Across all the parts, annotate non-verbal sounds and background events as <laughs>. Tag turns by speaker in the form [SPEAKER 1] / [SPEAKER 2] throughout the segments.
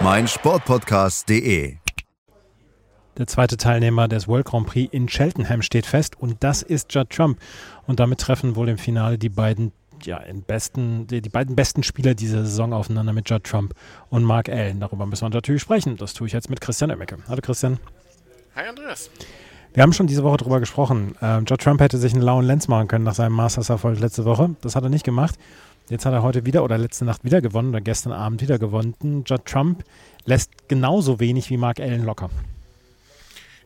[SPEAKER 1] meinsportpodcast.de.
[SPEAKER 2] Der zweite Teilnehmer des World Grand Prix in Cheltenham steht fest und das ist Judd Trump. Und damit treffen wohl im Finale die beiden, ja, besten, die, die, beiden besten Spieler dieser Saison aufeinander mit Judd Trump und Mark Allen. Darüber müssen wir natürlich sprechen. Das tue ich jetzt mit Christian Oemmecke. Hallo Christian.
[SPEAKER 3] Hi Andreas.
[SPEAKER 2] Wir haben schon diese Woche darüber gesprochen. Ähm, Judd Trump hätte sich einen lauen Lenz machen können nach seinem Masters-Erfolg letzte Woche. Das hat er nicht gemacht. Jetzt hat er heute wieder oder letzte Nacht wieder gewonnen oder gestern Abend wieder gewonnen. Judd Trump lässt genauso wenig wie Mark Allen locker.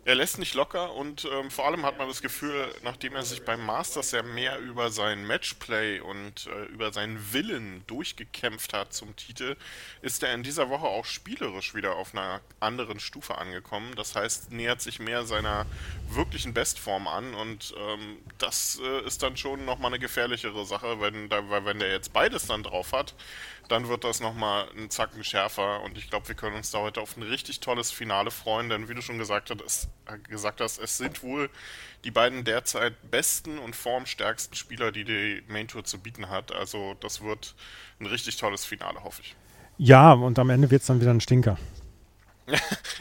[SPEAKER 3] Er lässt nicht locker und ähm, vor allem hat man das Gefühl, nachdem er sich beim Masters ja mehr über sein Matchplay und äh, über seinen Willen durchgekämpft hat zum Titel, ist er in dieser Woche auch spielerisch wieder auf einer anderen Stufe angekommen. Das heißt, nähert sich mehr seiner wirklichen Bestform an und ähm, das äh, ist dann schon nochmal eine gefährlichere Sache, wenn, wenn der jetzt beides dann drauf hat, dann wird das nochmal ein Zacken schärfer und ich glaube, wir können uns da heute auf ein richtig tolles Finale freuen, denn wie du schon gesagt hast, es, gesagt hast, es sind wohl die beiden derzeit besten und formstärksten Spieler, die die Main Tour zu bieten hat. Also das wird ein richtig tolles Finale, hoffe ich.
[SPEAKER 2] Ja, und am Ende wird es dann wieder ein Stinker.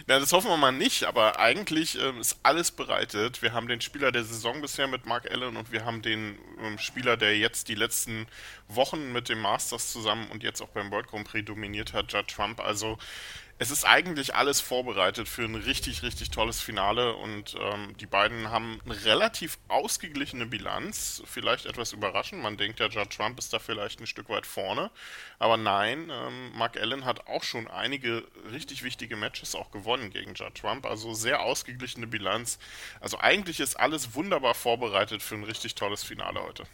[SPEAKER 3] Ja, das hoffen wir mal nicht, aber eigentlich ähm, ist alles bereitet. Wir haben den Spieler der Saison bisher mit Mark Allen und wir haben den ähm, Spieler, der jetzt die letzten Wochen mit dem Masters zusammen und jetzt auch beim World Grand Prix dominiert hat, Judd Trump. Also es ist eigentlich alles vorbereitet für ein richtig, richtig tolles Finale und ähm, die beiden haben eine relativ ausgeglichene Bilanz. Vielleicht etwas überraschend. Man denkt ja, Judd Trump ist da vielleicht ein Stück weit vorne. Aber nein, ähm, Mark Allen hat auch schon einige richtig wichtige Matches auch gewonnen gegen Judd Trump. Also sehr ausgeglichene Bilanz. Also eigentlich ist alles wunderbar vorbereitet für ein richtig tolles Finale heute.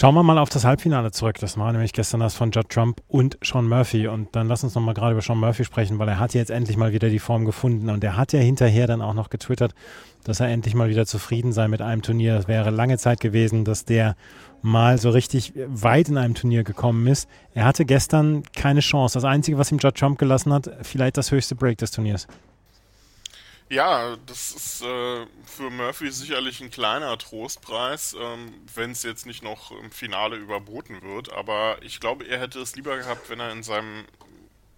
[SPEAKER 2] Schauen wir mal auf das Halbfinale zurück. Das war nämlich gestern das von Judd Trump und Sean Murphy. Und dann lass uns noch mal gerade über Sean Murphy sprechen, weil er hat jetzt endlich mal wieder die Form gefunden. Und er hat ja hinterher dann auch noch getwittert, dass er endlich mal wieder zufrieden sei mit einem Turnier. Es wäre lange Zeit gewesen, dass der mal so richtig weit in einem Turnier gekommen ist. Er hatte gestern keine Chance. Das Einzige, was ihm Judd Trump gelassen hat, vielleicht das höchste Break des Turniers.
[SPEAKER 3] Ja, das ist äh, für Murphy sicherlich ein kleiner Trostpreis, ähm, wenn es jetzt nicht noch im Finale überboten wird. Aber ich glaube, er hätte es lieber gehabt, wenn er in seinem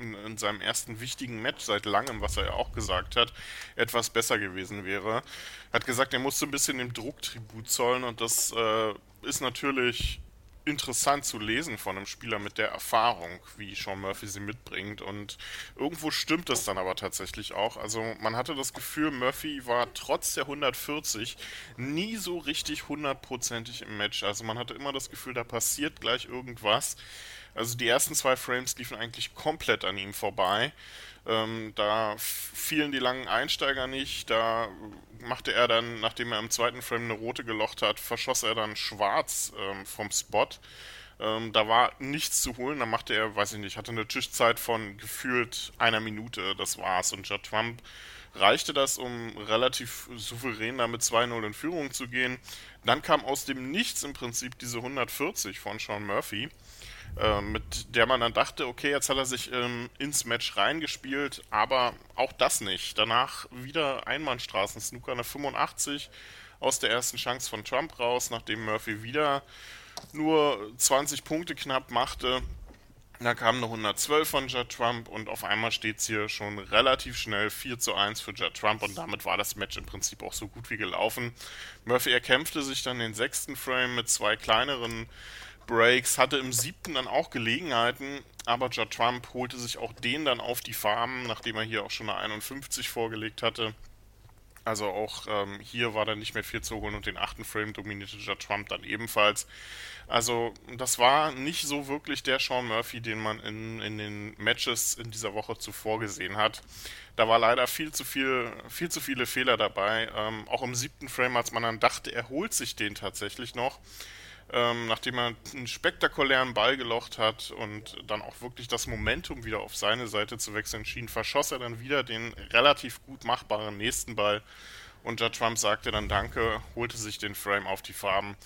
[SPEAKER 3] in, in seinem ersten wichtigen Match seit langem, was er ja auch gesagt hat, etwas besser gewesen wäre. Er hat gesagt, er musste ein bisschen dem Druck Tribut zollen und das äh, ist natürlich interessant zu lesen von einem Spieler mit der Erfahrung, wie Sean Murphy sie mitbringt. Und irgendwo stimmt das dann aber tatsächlich auch. Also man hatte das Gefühl, Murphy war trotz der 140 nie so richtig hundertprozentig im Match. Also man hatte immer das Gefühl, da passiert gleich irgendwas. Also die ersten zwei Frames liefen eigentlich komplett an ihm vorbei. Ähm, da fielen die langen Einsteiger nicht. Da machte er dann, nachdem er im zweiten Frame eine rote gelocht hat, verschoss er dann schwarz ähm, vom Spot. Ähm, da war nichts zu holen. Da machte er, weiß ich nicht, hatte eine Tischzeit von gefühlt einer Minute. Das war's. Und Judd Trump reichte das, um relativ souverän damit 2-0 in Führung zu gehen. Dann kam aus dem Nichts im Prinzip diese 140 von Sean Murphy. Äh, mit der man dann dachte, okay, jetzt hat er sich ähm, ins Match reingespielt, aber auch das nicht. Danach wieder Einbahnstraßen-Snooker, eine 85 aus der ersten Chance von Trump raus, nachdem Murphy wieder nur 20 Punkte knapp machte. Da kam eine 112 von Judd Trump und auf einmal steht es hier schon relativ schnell 4 zu 1 für Judd Trump und damit war das Match im Prinzip auch so gut wie gelaufen. Murphy erkämpfte sich dann den sechsten Frame mit zwei kleineren Breaks, hatte im siebten dann auch Gelegenheiten, aber Judd Trump holte sich auch den dann auf die Farben, nachdem er hier auch schon eine 51 vorgelegt hatte. Also auch ähm, hier war dann nicht mehr viel zu holen und den achten Frame dominierte Judd Trump dann ebenfalls. Also das war nicht so wirklich der Sean Murphy, den man in, in den Matches in dieser Woche zuvor gesehen hat. Da war leider viel zu viel, viel zu viele Fehler dabei. Ähm, auch im siebten Frame, als man dann dachte, er holt sich den tatsächlich noch, ähm, nachdem er einen spektakulären Ball gelocht hat und dann auch wirklich das Momentum wieder auf seine Seite zu wechseln schien, verschoss er dann wieder den relativ gut machbaren nächsten Ball. Und Judge Trump sagte dann Danke, holte sich den Frame auf die Farben.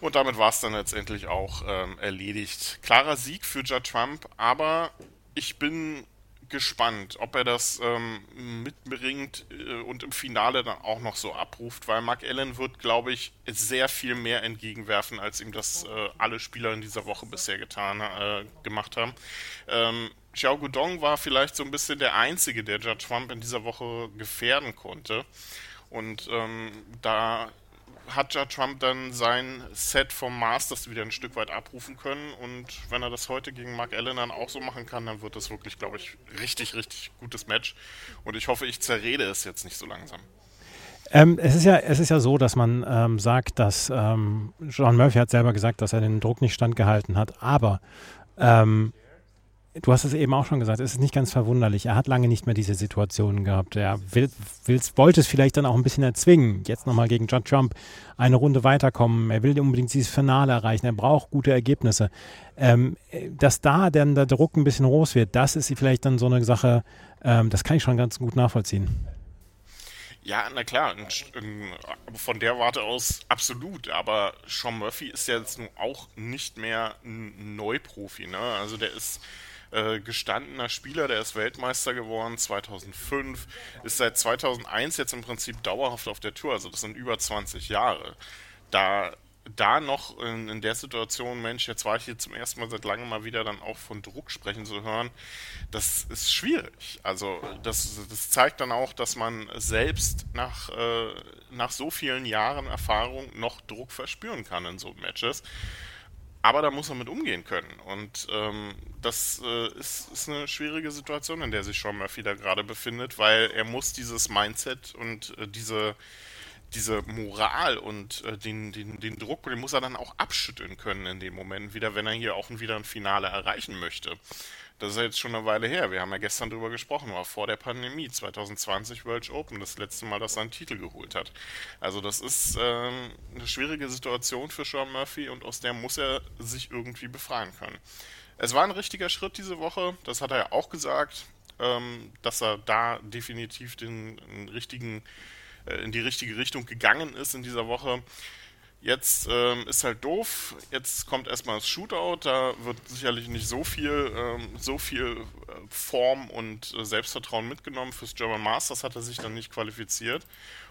[SPEAKER 3] Und damit war es dann letztendlich auch ähm, erledigt. Klarer Sieg für Judge Trump, aber ich bin gespannt, ob er das ähm, mitbringt äh, und im Finale dann auch noch so abruft, weil Mark Allen wird, glaube ich, sehr viel mehr entgegenwerfen, als ihm das äh, alle Spieler in dieser Woche bisher getan äh, gemacht haben. Ähm, Xiao Gudong war vielleicht so ein bisschen der Einzige, der Judge Trump in dieser Woche gefährden konnte. Und ähm, da hat ja Trump dann sein Set vom Masters wieder ein Stück weit abrufen können. Und wenn er das heute gegen Mark Allen dann auch so machen kann, dann wird das wirklich, glaube ich, richtig, richtig gutes Match. Und ich hoffe, ich zerrede es jetzt nicht so langsam.
[SPEAKER 2] Ähm, es, ist ja, es ist ja so, dass man ähm, sagt, dass ähm, John Murphy hat selber gesagt, dass er den Druck nicht standgehalten hat. Aber ähm, du hast es eben auch schon gesagt, es ist nicht ganz verwunderlich. Er hat lange nicht mehr diese Situationen gehabt. Er will, will, wollte es vielleicht dann auch ein bisschen erzwingen. Jetzt nochmal gegen John Trump eine Runde weiterkommen. Er will unbedingt dieses Finale erreichen. Er braucht gute Ergebnisse. Ähm, dass da dann der Druck ein bisschen groß wird, das ist vielleicht dann so eine Sache, ähm, das kann ich schon ganz gut nachvollziehen.
[SPEAKER 3] Ja, na klar, von der Warte aus absolut, aber Sean Murphy ist ja jetzt nun auch nicht mehr ein Neuprofi, ne? Also der ist äh, gestandener Spieler, der ist Weltmeister geworden 2005, ist seit 2001 jetzt im Prinzip dauerhaft auf der Tour, also das sind über 20 Jahre. Da da noch in, in, der Situation, Mensch, jetzt war ich hier zum ersten Mal seit langem mal wieder dann auch von Druck sprechen zu hören, das ist schwierig. Also das, das zeigt dann auch, dass man selbst nach, äh, nach so vielen Jahren Erfahrung noch Druck verspüren kann in so Matches. Aber da muss man mit umgehen können. Und ähm, das äh, ist, ist, eine schwierige Situation, in der sich Sean Murphy da gerade befindet, weil er muss dieses Mindset und äh, diese, diese Moral und äh, den, den, den Druck, den muss er dann auch abschütteln können in dem Moment wieder, wenn er hier auch wieder ein Finale erreichen möchte. Das ist ja jetzt schon eine Weile her. Wir haben ja gestern drüber gesprochen, war vor der Pandemie, 2020 World Open, das letzte Mal, dass er einen Titel geholt hat. Also das ist ähm, eine schwierige Situation für Sean Murphy und aus der muss er sich irgendwie befreien können. Es war ein richtiger Schritt diese Woche, das hat er ja auch gesagt, ähm, dass er da definitiv den, den richtigen, äh, in die richtige Richtung gegangen ist in dieser Woche. Jetzt ähm, ist halt doof. Jetzt kommt erstmal das Shootout. Da wird sicherlich nicht so viel, ähm, so viel äh, Form und äh, Selbstvertrauen mitgenommen. Fürs German Masters hat er sich dann nicht qualifiziert.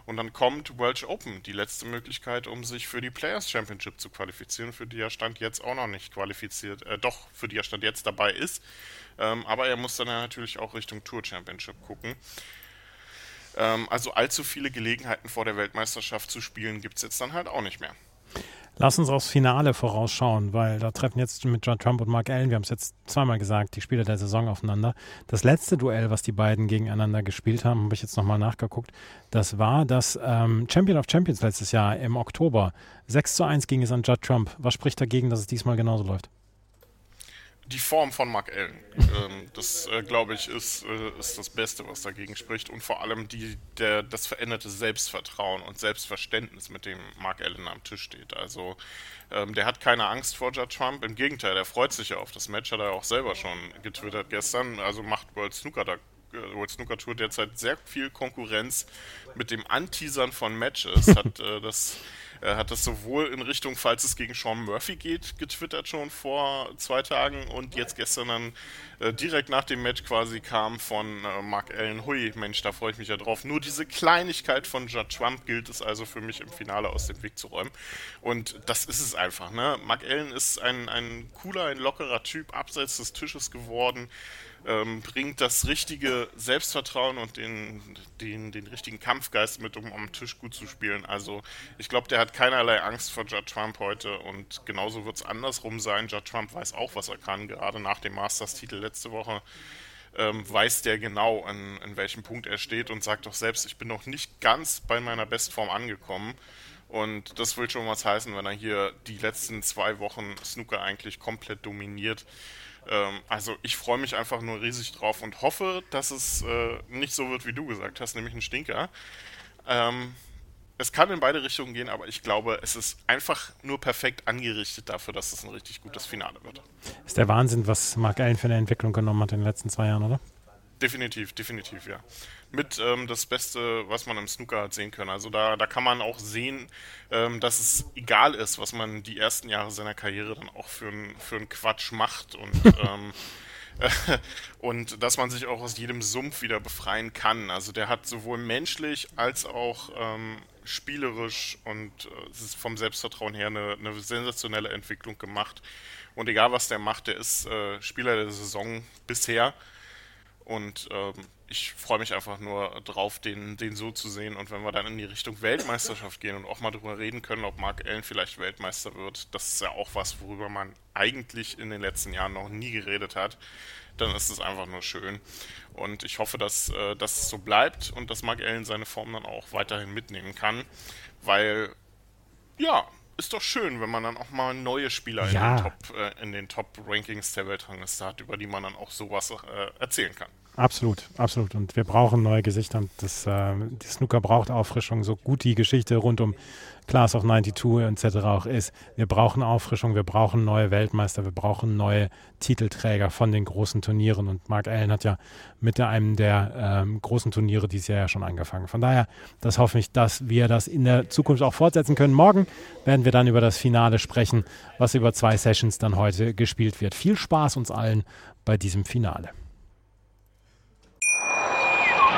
[SPEAKER 3] Und dann kommt Welsh Open, die letzte Möglichkeit, um sich für die Players Championship zu qualifizieren, für die er Stand jetzt auch noch nicht qualifiziert, äh, doch, für die er Stand jetzt dabei ist. Ähm, aber er muss dann natürlich auch Richtung Tour Championship gucken. Ähm, also allzu viele Gelegenheiten vor der Weltmeisterschaft zu spielen gibt es jetzt dann halt auch nicht mehr.
[SPEAKER 2] Lass uns aufs Finale vorausschauen, weil da treffen jetzt mit John Trump und Mark Allen, wir haben es jetzt zweimal gesagt, die Spieler der Saison aufeinander. Das letzte Duell, was die beiden gegeneinander gespielt haben, habe ich jetzt nochmal nachgeguckt, das war das ähm, Champion of Champions letztes Jahr im Oktober. 6 zu 1 ging es an Judd Trump. Was spricht dagegen, dass es diesmal genauso läuft?
[SPEAKER 3] Die Form von Mark Allen. Ähm, das, äh, glaube ich, ist, äh, ist das Beste, was dagegen spricht. Und vor allem die, der, das veränderte Selbstvertrauen und Selbstverständnis, mit dem Mark Allen am Tisch steht. Also, ähm, der hat keine Angst vor Judd Trump. Im Gegenteil, der freut sich ja auf das Match, hat er auch selber schon getwittert gestern. Also macht World Snooker da äh, World Snooker Tour derzeit sehr viel Konkurrenz mit dem Anteasern von Matches. Hat äh, das er hat das sowohl in Richtung, falls es gegen Sean Murphy geht, getwittert schon vor zwei Tagen und jetzt gestern dann äh, direkt nach dem Match quasi kam von äh, Mark Allen, hui, Mensch, da freue ich mich ja drauf. Nur diese Kleinigkeit von Judd Trump gilt es also für mich im Finale aus dem Weg zu räumen. Und das ist es einfach, ne? Mark Allen ist ein, ein cooler, ein lockerer Typ abseits des Tisches geworden ähm, bringt das richtige Selbstvertrauen und den, den, den richtigen Kampfgeist mit, um am Tisch gut zu spielen. Also ich glaube, der hat keinerlei Angst vor Judd Trump heute und genauso wird es andersrum sein. Judd Trump weiß auch, was er kann, gerade nach dem Masters-Titel letzte Woche. Ähm, weiß der genau, an, an welchem Punkt er steht und sagt doch selbst, ich bin noch nicht ganz bei meiner Bestform angekommen. Und das will schon was heißen, wenn er hier die letzten zwei Wochen Snooker eigentlich komplett dominiert. Ähm, also ich freue mich einfach nur riesig drauf und hoffe, dass es äh, nicht so wird, wie du gesagt hast, nämlich ein Stinker. Ähm, es kann in beide Richtungen gehen, aber ich glaube, es ist einfach nur perfekt angerichtet dafür, dass es ein richtig gutes Finale wird.
[SPEAKER 2] Ist der Wahnsinn, was Mark Allen für eine Entwicklung genommen hat in den letzten zwei Jahren, oder?
[SPEAKER 3] Definitiv, definitiv, ja. Mit ähm, das Beste, was man im Snooker hat sehen können. Also da, da kann man auch sehen, ähm, dass es egal ist, was man die ersten Jahre seiner Karriere dann auch für, ein, für einen Quatsch macht und <laughs> ähm, <laughs> und dass man sich auch aus jedem Sumpf wieder befreien kann. Also der hat sowohl menschlich als auch ähm, spielerisch und äh, vom Selbstvertrauen her eine, eine, sensationelle Entwicklung gemacht. Und egal was der macht, der ist äh, Spieler der Saison bisher. Und ähm, ich freue mich einfach nur drauf, den, den so zu sehen. Und wenn wir dann in die Richtung Weltmeisterschaft gehen und auch mal darüber reden können, ob Mark Allen vielleicht Weltmeister wird, das ist ja auch was, worüber man eigentlich in den letzten Jahren noch nie geredet hat, dann ist es einfach nur schön. Und ich hoffe, dass äh, das so bleibt und dass Mark Allen seine Form dann auch weiterhin mitnehmen kann, weil ja, ist doch schön, wenn man dann auch mal neue Spieler ja. in den Top, äh, in den Top Rankings der Weltrangliste hat, über die man dann auch sowas äh, erzählen kann.
[SPEAKER 2] Absolut, absolut. Und wir brauchen neue Gesichter. Und das, äh, die Snooker braucht Auffrischung. So gut die Geschichte rund um Class of 92 etc. auch ist. Wir brauchen Auffrischung, wir brauchen neue Weltmeister, wir brauchen neue Titelträger von den großen Turnieren. Und Mark Allen hat ja mit einem der ähm, großen Turniere dieses Jahr ja schon angefangen. Von daher, das hoffe ich, dass wir das in der Zukunft auch fortsetzen können. Morgen werden wir dann über das Finale sprechen, was über zwei Sessions dann heute gespielt wird. Viel Spaß uns allen bei diesem Finale.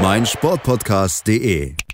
[SPEAKER 1] meinsportpodcast.de